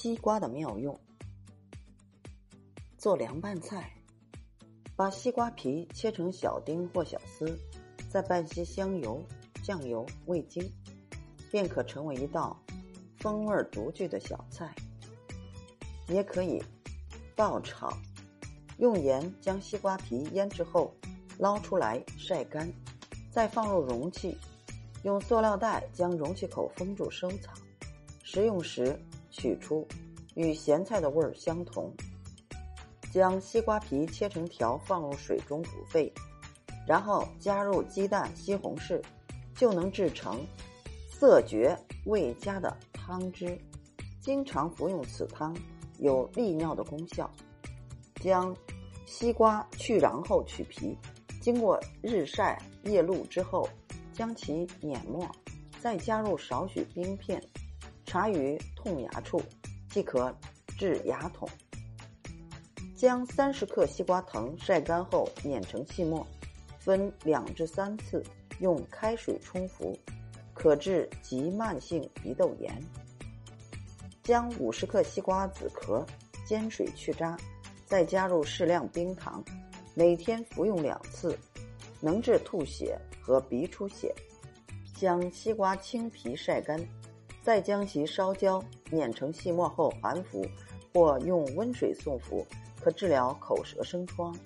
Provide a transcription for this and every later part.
西瓜的妙用，做凉拌菜，把西瓜皮切成小丁或小丝，再拌些香油、酱油、味精，便可成为一道风味独具的小菜。也可以爆炒，用盐将西瓜皮腌制后捞出来晒干，再放入容器，用塑料袋将容器口封住收藏。食用时。取出，与咸菜的味儿相同。将西瓜皮切成条，放入水中煮沸，然后加入鸡蛋、西红柿，就能制成色绝味佳的汤汁。经常服用此汤，有利尿的功效。将西瓜去瓤后取皮，经过日晒夜露之后，将其碾末，再加入少许冰片。茶于痛牙处，即可治牙痛。将三十克西瓜藤晒干后碾成细末，分两至三次用开水冲服，可治急慢性鼻窦炎。将五十克西瓜籽壳煎水去渣，再加入适量冰糖，每天服用两次，能治吐血和鼻出血。将西瓜青皮晒干。再将其烧焦、碾成细末后含服，或用温水送服，可治疗口舌生疮。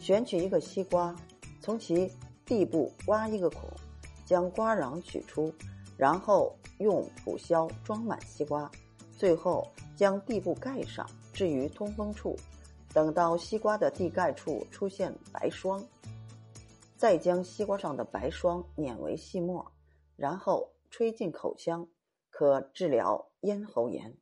选取一个西瓜，从其蒂部挖一个孔，将瓜瓤取出，然后用蒲销装满西瓜，最后将蒂部盖上，置于通风处。等到西瓜的蒂盖处出现白霜，再将西瓜上的白霜碾为细末，然后。吹进口腔，可治疗咽喉炎。